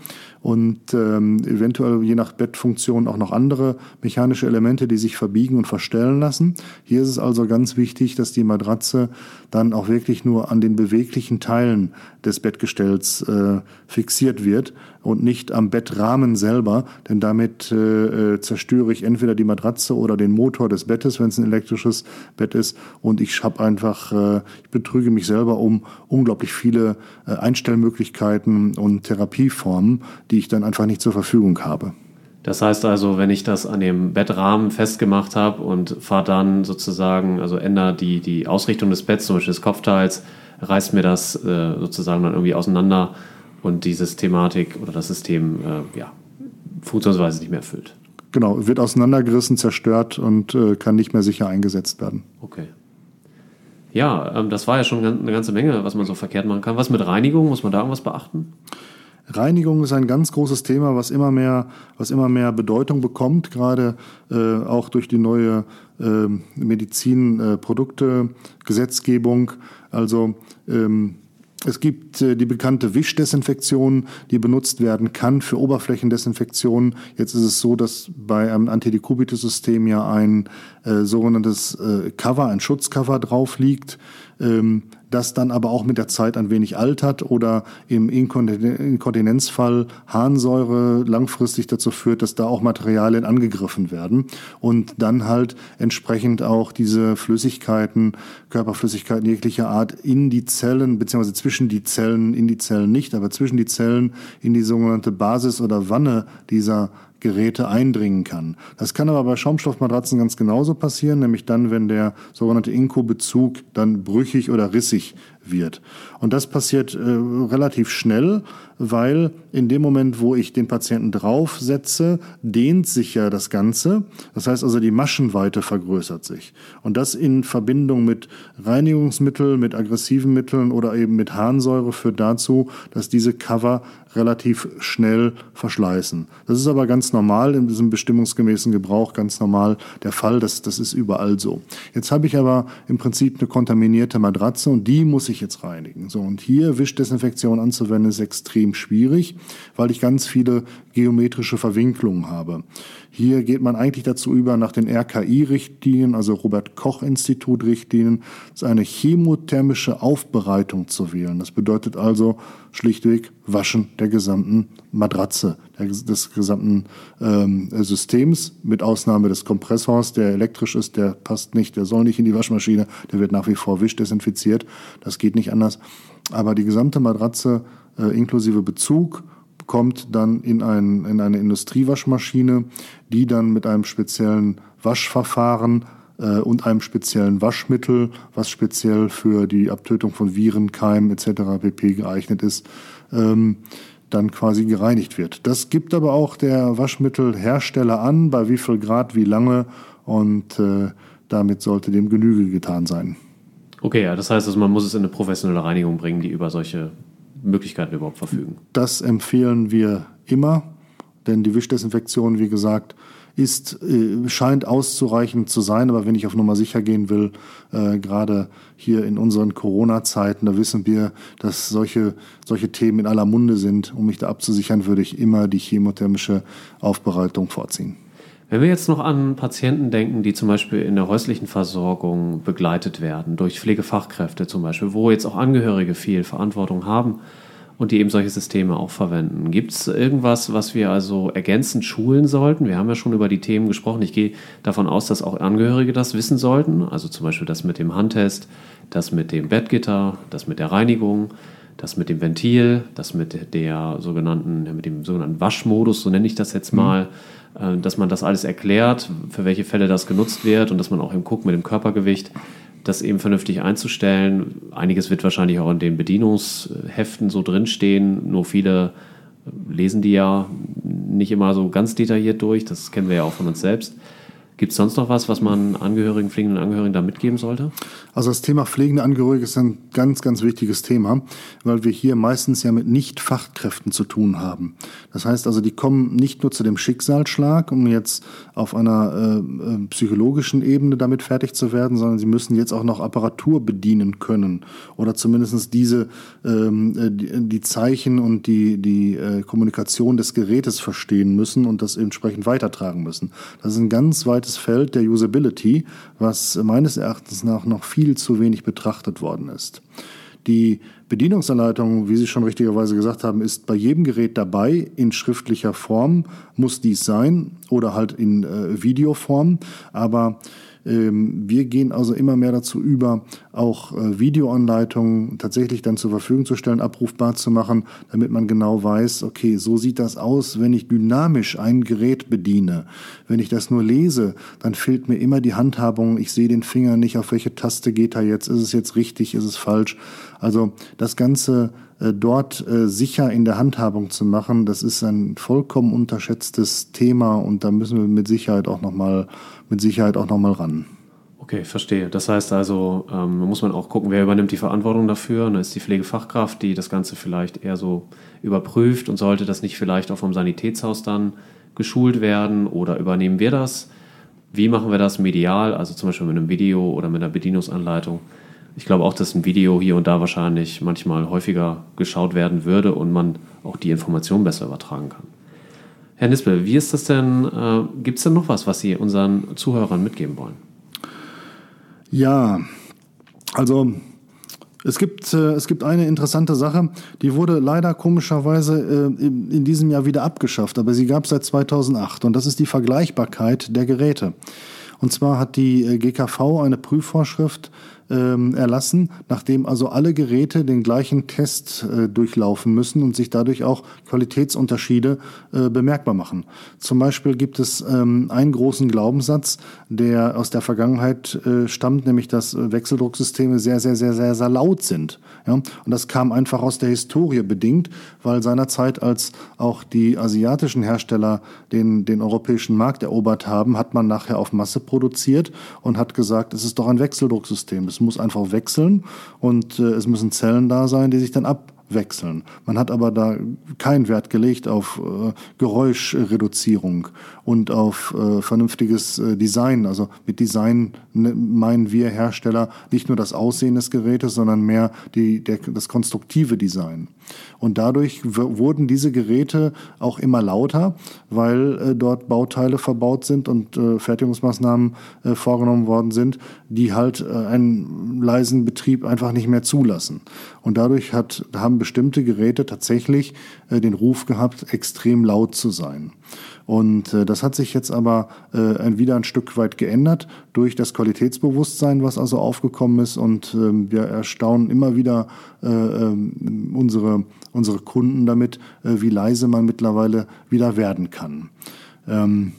C: und ähm, eventuell je nach Bettfunktion auch noch andere mechanische Elemente, die sich verbiegen und verstellen lassen. Hier ist es also ganz wichtig, dass die Matratze dann auch wirklich nur an den beweglichen Teilen des Bettgestells äh, fixiert wird und nicht am Bettrahmen selber, denn damit äh, äh, zerstöre ich entweder die Matratze oder den Motor des Bettes, wenn es ein elektrisches Bett ist und ich habe einfach, äh, ich betrüge mich selber um unglaublich viele äh, Einstellmöglichkeiten und Therapieformen, die ich dann einfach nicht zur Verfügung habe.
B: Das heißt also, wenn ich das an dem Bettrahmen festgemacht habe und fahre dann sozusagen, also ändere die, die Ausrichtung des Betts, zum Beispiel des Kopfteils, reißt mir das äh, sozusagen dann irgendwie auseinander und die Systematik oder das System äh, ja, funktionsweise nicht mehr erfüllt.
C: Genau, wird auseinandergerissen, zerstört und äh, kann nicht mehr sicher eingesetzt werden.
B: Okay. Ja, ähm, das war ja schon eine ganze Menge, was man so verkehrt machen kann. Was mit Reinigung? Muss man da irgendwas beachten?
C: Reinigung ist ein ganz großes Thema, was immer mehr, was immer mehr Bedeutung bekommt, gerade äh, auch durch die neue äh, Medizinprodukte-Gesetzgebung. also ähm, es gibt äh, die bekannte Wischdesinfektion, die benutzt werden kann für Oberflächendesinfektion. Jetzt ist es so, dass bei einem Antidekubitus-System ja ein äh, sogenanntes äh, Cover, ein Schutzcover drauf liegt. Ähm, das dann aber auch mit der Zeit ein wenig altert oder im Inkontinenzfall Harnsäure langfristig dazu führt, dass da auch Materialien angegriffen werden und dann halt entsprechend auch diese Flüssigkeiten, Körperflüssigkeiten jeglicher Art in die Zellen, beziehungsweise zwischen die Zellen, in die Zellen nicht, aber zwischen die Zellen in die sogenannte Basis oder Wanne dieser Geräte eindringen kann. Das kann aber bei Schaumstoffmatratzen ganz genauso passieren, nämlich dann, wenn der sogenannte Inkobezug dann brüchig oder rissig wird. Und das passiert äh, relativ schnell, weil in dem Moment, wo ich den Patienten draufsetze, dehnt sich ja das Ganze. Das heißt also, die Maschenweite vergrößert sich. Und das in Verbindung mit Reinigungsmitteln, mit aggressiven Mitteln oder eben mit Harnsäure führt dazu, dass diese Cover relativ schnell verschleißen. Das ist aber ganz normal in diesem bestimmungsgemäßen Gebrauch, ganz normal der Fall. Das, das ist überall so. Jetzt habe ich aber im Prinzip eine kontaminierte Matratze und die muss ich jetzt reinigen. So, und hier Wischdesinfektion anzuwenden ist extrem schwierig, weil ich ganz viele geometrische Verwinklungen habe. Hier geht man eigentlich dazu über, nach den RKI-Richtlinien, also Robert-Koch-Institut-Richtlinien, eine chemothermische Aufbereitung zu wählen. Das bedeutet also schlichtweg Waschen der gesamten Matratze, des gesamten ähm, Systems, mit Ausnahme des Kompressors, der elektrisch ist, der passt nicht, der soll nicht in die Waschmaschine, der wird nach wie vor wischdesinfiziert. Das geht nicht anders. Aber die gesamte Matratze äh, inklusive Bezug, kommt dann in, ein, in eine Industriewaschmaschine, die dann mit einem speziellen Waschverfahren äh, und einem speziellen Waschmittel, was speziell für die Abtötung von Viren, Keimen etc. pp. geeignet ist, ähm, dann quasi gereinigt wird. Das gibt aber auch der Waschmittelhersteller an, bei wie viel Grad, wie lange und äh, damit sollte dem Genüge getan sein.
B: Okay, ja, das heißt, also man muss es in eine professionelle Reinigung bringen, die über solche Möglichkeiten überhaupt verfügen.
C: Das empfehlen wir immer, denn die Wischdesinfektion, wie gesagt, ist, äh, scheint auszureichend zu sein, aber wenn ich auf Nummer sicher gehen will, äh, gerade hier in unseren Corona-Zeiten, da wissen wir, dass solche, solche Themen in aller Munde sind. Um mich da abzusichern, würde ich immer die chemothermische Aufbereitung vorziehen.
B: Wenn wir jetzt noch an Patienten denken, die zum Beispiel in der häuslichen Versorgung begleitet werden, durch Pflegefachkräfte zum Beispiel, wo jetzt auch Angehörige viel Verantwortung haben und die eben solche Systeme auch verwenden, gibt es irgendwas, was wir also ergänzend schulen sollten? Wir haben ja schon über die Themen gesprochen. Ich gehe davon aus, dass auch Angehörige das wissen sollten. Also zum Beispiel das mit dem Handtest, das mit dem Bettgitter, das mit der Reinigung das mit dem Ventil, das mit der sogenannten, mit dem sogenannten Waschmodus, so nenne ich das jetzt mal, äh, dass man das alles erklärt, für welche Fälle das genutzt wird und dass man auch eben guckt mit dem Körpergewicht, das eben vernünftig einzustellen. Einiges wird wahrscheinlich auch in den Bedienungsheften so drinstehen, nur viele lesen die ja nicht immer so ganz detailliert durch, das kennen wir ja auch von uns selbst. Gibt es sonst noch was, was man Angehörigen, pflegenden Angehörigen da mitgeben sollte?
C: Also das Thema pflegende Angehörige ist ein ganz, ganz wichtiges Thema, weil wir hier meistens ja mit Nicht-Fachkräften zu tun haben. Das heißt also, die kommen nicht nur zu dem Schicksalsschlag, um jetzt auf einer äh, äh psychologischen Ebene damit fertig zu werden, sondern sie müssen jetzt auch noch Apparatur bedienen können oder zumindest diese ähm, äh, die, die Zeichen und die, die äh, Kommunikation des Gerätes verstehen müssen und das entsprechend weitertragen müssen. Das ist ein ganz weit weites Feld der Usability, was meines Erachtens nach noch viel zu wenig betrachtet worden ist. Die Bedienungsanleitung, wie Sie schon richtigerweise gesagt haben, ist bei jedem Gerät dabei. In schriftlicher Form muss dies sein oder halt in äh, Videoform. Aber wir gehen also immer mehr dazu über, auch äh, Videoanleitungen tatsächlich dann zur Verfügung zu stellen, abrufbar zu machen, damit man genau weiß, okay, so sieht das aus, wenn ich dynamisch ein Gerät bediene. Wenn ich das nur lese, dann fehlt mir immer die Handhabung. Ich sehe den Finger nicht, auf welche Taste geht er jetzt. Ist es jetzt richtig, ist es falsch? Also das Ganze äh, dort äh, sicher in der Handhabung zu machen, das ist ein vollkommen unterschätztes Thema und da müssen wir mit Sicherheit auch nochmal mit Sicherheit auch noch mal ran.
B: Okay, verstehe. Das heißt also, ähm, muss man auch gucken, wer übernimmt die Verantwortung dafür. Da ist die Pflegefachkraft, die das Ganze vielleicht eher so überprüft und sollte das nicht vielleicht auch vom Sanitätshaus dann geschult werden oder übernehmen wir das? Wie machen wir das medial, also zum Beispiel mit einem Video oder mit einer Bedienungsanleitung? Ich glaube auch, dass ein Video hier und da wahrscheinlich manchmal häufiger geschaut werden würde und man auch die Information besser übertragen kann. Herr Nispel, wie ist das denn? Äh, Gibt es denn noch was, was Sie unseren Zuhörern mitgeben wollen?
C: Ja, also Es gibt, äh, es gibt eine interessante Sache, die wurde leider komischerweise äh, in, in diesem Jahr wieder abgeschafft, aber sie gab es seit 2008 und das ist die Vergleichbarkeit der Geräte. Und zwar hat die äh, GKV eine Prüfvorschrift ähm, erlassen, nachdem also alle Geräte den gleichen Test äh, durchlaufen müssen und sich dadurch auch Qualitätsunterschiede äh, bemerkbar machen. Zum Beispiel gibt es ähm, einen großen Glaubenssatz, der aus der Vergangenheit äh, stammt, nämlich dass Wechseldrucksysteme sehr, sehr, sehr, sehr, sehr laut sind. Ja? Und das kam einfach aus der Historie bedingt, weil seinerzeit, als auch die asiatischen Hersteller den, den europäischen Markt erobert haben, hat man nachher auf Masse produziert und hat gesagt, es ist doch ein Wechseldrucksystem. Es muss einfach wechseln und äh, es müssen Zellen da sein, die sich dann abwechseln. Man hat aber da keinen Wert gelegt auf äh, Geräuschreduzierung und auf äh, vernünftiges äh, Design. Also mit Design ne, meinen wir Hersteller nicht nur das Aussehen des Gerätes, sondern mehr die, der, das konstruktive Design. Und dadurch wurden diese Geräte auch immer lauter, weil äh, dort Bauteile verbaut sind und äh, Fertigungsmaßnahmen äh, vorgenommen worden sind, die halt einen leisen Betrieb einfach nicht mehr zulassen. Und dadurch hat, haben bestimmte Geräte tatsächlich äh, den Ruf gehabt, extrem laut zu sein. Und äh, das hat sich jetzt aber äh, wieder ein Stück weit geändert durch das Qualitätsbewusstsein, was also aufgekommen ist. Und ähm, wir erstaunen immer wieder äh, ähm, unsere, unsere Kunden damit, äh, wie leise man mittlerweile wieder werden kann. Ähm,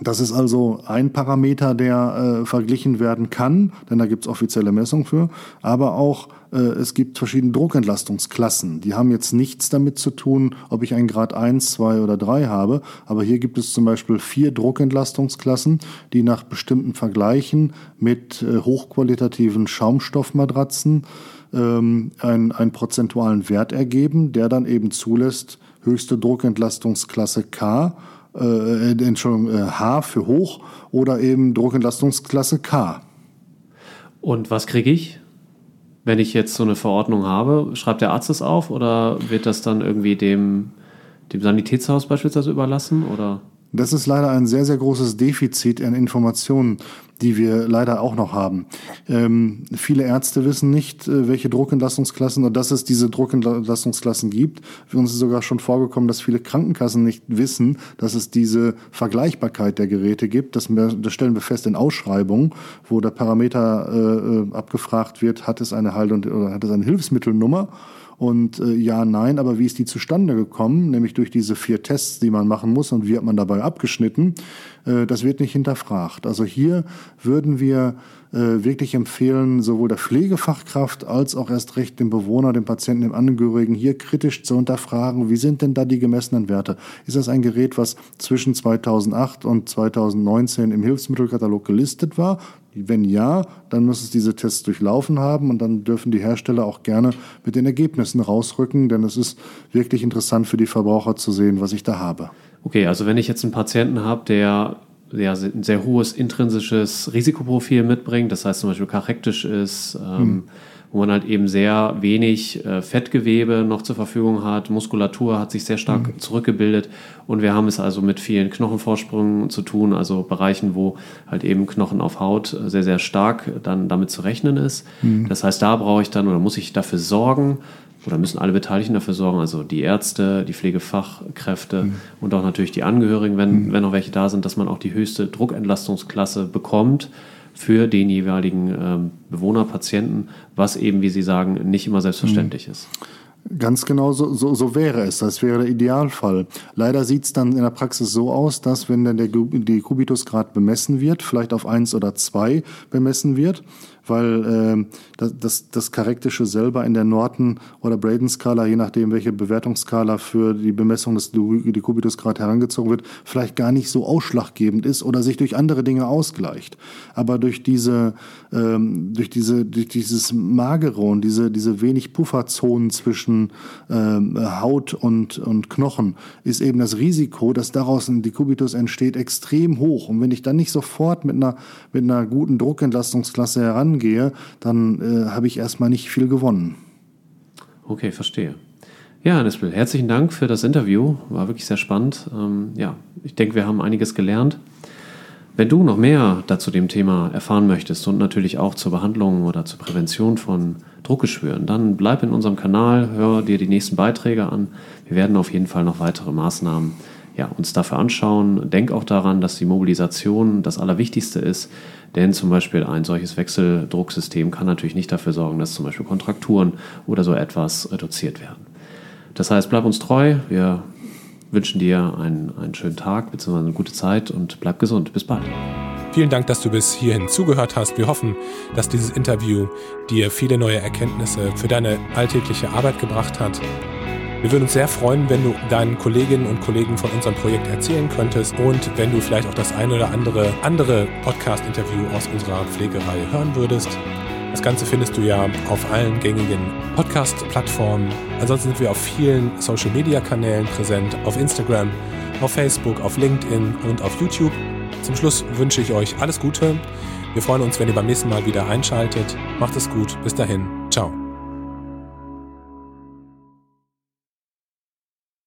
C: das ist also ein Parameter, der äh, verglichen werden kann, denn da gibt es offizielle Messungen für, aber auch äh, es gibt verschiedene Druckentlastungsklassen. Die haben jetzt nichts damit zu tun, ob ich einen Grad 1, 2 oder 3 habe, aber hier gibt es zum Beispiel vier Druckentlastungsklassen, die nach bestimmten Vergleichen mit äh, hochqualitativen Schaumstoffmatratzen ähm, einen, einen prozentualen Wert ergeben, der dann eben zulässt, höchste Druckentlastungsklasse K äh, Entschuldigung, äh, H für hoch oder eben Druckentlastungsklasse K.
B: Und was kriege ich, wenn ich jetzt so eine Verordnung habe? Schreibt der Arzt das auf oder wird das dann irgendwie dem, dem Sanitätshaus beispielsweise überlassen? Oder?
C: Das ist leider ein sehr, sehr großes Defizit an Informationen, die wir leider auch noch haben. Ähm, viele Ärzte wissen nicht, äh, welche Druckentlastungsklassen oder dass es diese Druckentlastungsklassen gibt. Für uns ist sogar schon vorgekommen, dass viele Krankenkassen nicht wissen, dass es diese Vergleichbarkeit der Geräte gibt. Das, das stellen wir fest in Ausschreibungen, wo der Parameter äh, äh abgefragt wird, hat es eine Halt- oder hat es eine Hilfsmittelnummer? Und äh, ja, nein, aber wie ist die zustande gekommen? Nämlich durch diese vier Tests, die man machen muss und wie hat man dabei abgeschnitten? Äh, das wird nicht hinterfragt. Also hier würden wir wirklich empfehlen, sowohl der Pflegefachkraft als auch erst recht dem Bewohner, dem Patienten, dem Angehörigen hier kritisch zu unterfragen, wie sind denn da die gemessenen Werte? Ist das ein Gerät, was zwischen 2008 und 2019 im Hilfsmittelkatalog gelistet war? Wenn ja, dann muss es diese Tests durchlaufen haben und dann dürfen die Hersteller auch gerne mit den Ergebnissen rausrücken, denn es ist wirklich interessant für die Verbraucher zu sehen, was ich da habe.
B: Okay, also wenn ich jetzt einen Patienten habe, der ja, ein sehr hohes intrinsisches Risikoprofil mitbringt, das heißt zum Beispiel karektisch ist, ähm, hm wo man halt eben sehr wenig äh, Fettgewebe noch zur Verfügung hat. Muskulatur hat sich sehr stark mhm. zurückgebildet und wir haben es also mit vielen Knochenvorsprüngen zu tun, also Bereichen, wo halt eben Knochen auf Haut sehr, sehr stark dann damit zu rechnen ist. Mhm. Das heißt, da brauche ich dann oder muss ich dafür sorgen, oder müssen alle Beteiligten dafür sorgen, also die Ärzte, die Pflegefachkräfte mhm. und auch natürlich die Angehörigen, wenn, mhm. wenn noch welche da sind, dass man auch die höchste Druckentlastungsklasse bekommt für den jeweiligen ähm, Bewohner, Patienten, was eben, wie Sie sagen, nicht immer selbstverständlich mhm. ist.
C: Ganz genau so, so, so wäre es. Das wäre der Idealfall. Leider sieht es dann in der Praxis so aus, dass wenn dann der die Kubitusgrad bemessen wird, vielleicht auf eins oder zwei bemessen wird, weil äh, das, das, das Charaktische selber in der Norton- oder Braden-Skala, je nachdem, welche Bewertungsskala für die Bemessung des Dekubitusgrad herangezogen wird, vielleicht gar nicht so ausschlaggebend ist oder sich durch andere Dinge ausgleicht. Aber durch diese, ähm, durch diese, durch dieses Magere und diese, diese wenig Pufferzonen zwischen ähm, Haut und, und Knochen ist eben das Risiko, dass daraus ein Dekubitus entsteht, extrem hoch. Und wenn ich dann nicht sofort mit einer, mit einer guten Druckentlastungsklasse herangehe, gehe, dann äh, habe ich erstmal nicht viel gewonnen.
B: Okay, verstehe. Ja, Nispel, herzlichen Dank für das Interview. War wirklich sehr spannend. Ähm, ja, ich denke, wir haben einiges gelernt. Wenn du noch mehr dazu dem Thema erfahren möchtest und natürlich auch zur Behandlung oder zur Prävention von Druckgeschwüren, dann bleib in unserem Kanal, hör dir die nächsten Beiträge an. Wir werden auf jeden Fall noch weitere Maßnahmen ja, uns dafür anschauen. Denk auch daran, dass die Mobilisation das Allerwichtigste ist, denn zum Beispiel ein solches Wechseldrucksystem kann natürlich nicht dafür sorgen, dass zum Beispiel Kontrakturen oder so etwas reduziert werden. Das heißt, bleib uns treu. Wir wünschen dir einen, einen schönen Tag bzw. eine gute Zeit und bleib gesund. Bis bald.
A: Vielen Dank, dass du bis hierhin zugehört hast. Wir hoffen, dass dieses Interview dir viele neue Erkenntnisse für deine alltägliche Arbeit gebracht hat. Wir würden uns sehr freuen, wenn du deinen Kolleginnen und Kollegen von unserem Projekt erzählen könntest und wenn du vielleicht auch das eine oder andere andere Podcast-Interview aus unserer Pflegereihe hören würdest. Das Ganze findest du ja auf allen gängigen Podcast-Plattformen. Ansonsten sind wir auf vielen Social-Media-Kanälen präsent, auf Instagram, auf Facebook, auf LinkedIn und auf YouTube. Zum Schluss wünsche ich euch alles Gute. Wir freuen uns, wenn ihr beim nächsten Mal wieder einschaltet. Macht es gut. Bis dahin. Ciao.